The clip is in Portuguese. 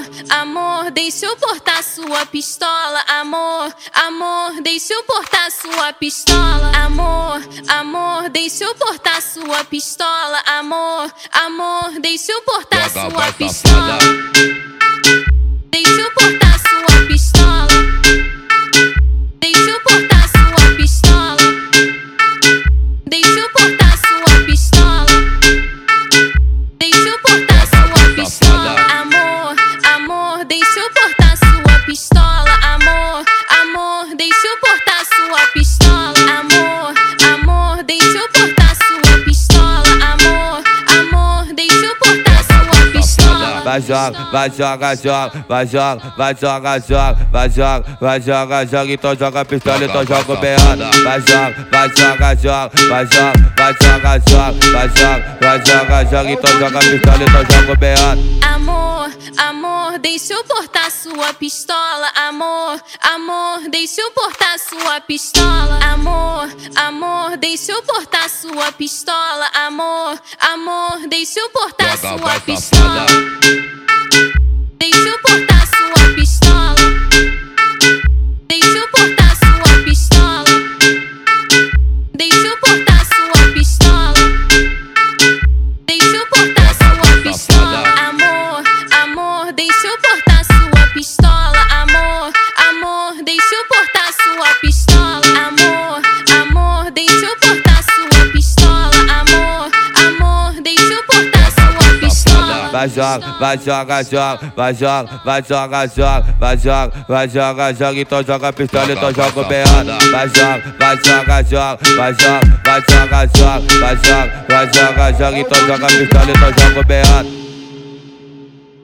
Amor, amor, deixa eu portar sua pistola. Amor, amor, deixa eu portar sua pistola. Amor, amor, deixa eu portar sua pistola. Amor, amor, deixa eu portar sua pistola. Amor, deixa eu portar sua pistola. Amor, amor, deixa eu portar sua pistola. Amor, amor, deixa eu portar sua pistola. Vai joga, vai joga, joga, vai joga, vai joga, joga, vai joga, vai joga, joga, então joga a pistola, então joga o beada. Vai joga, vai joga, joga, vai joga, vai joga, joga, vai joga, vai joga, joga, então joga a pistola, então joga o beada. Amor, amor, deixa eu portar sua pistola. Amor, amor, deixa eu portar sua pistola. Amor, amor, deixa eu portar sua pistola. Amor, amor, deixa eu portar sua pistola. Vai joga, vai joga, joga, vai joga, vai joga, joga, vai joga, vai joga, joga, então joga a pistola, então joga o beada. Vai joga, vai joga, joga, vai joga, vai joga, joga, vai joga, vai joga, joga, então joga a pistola, então joga o beada.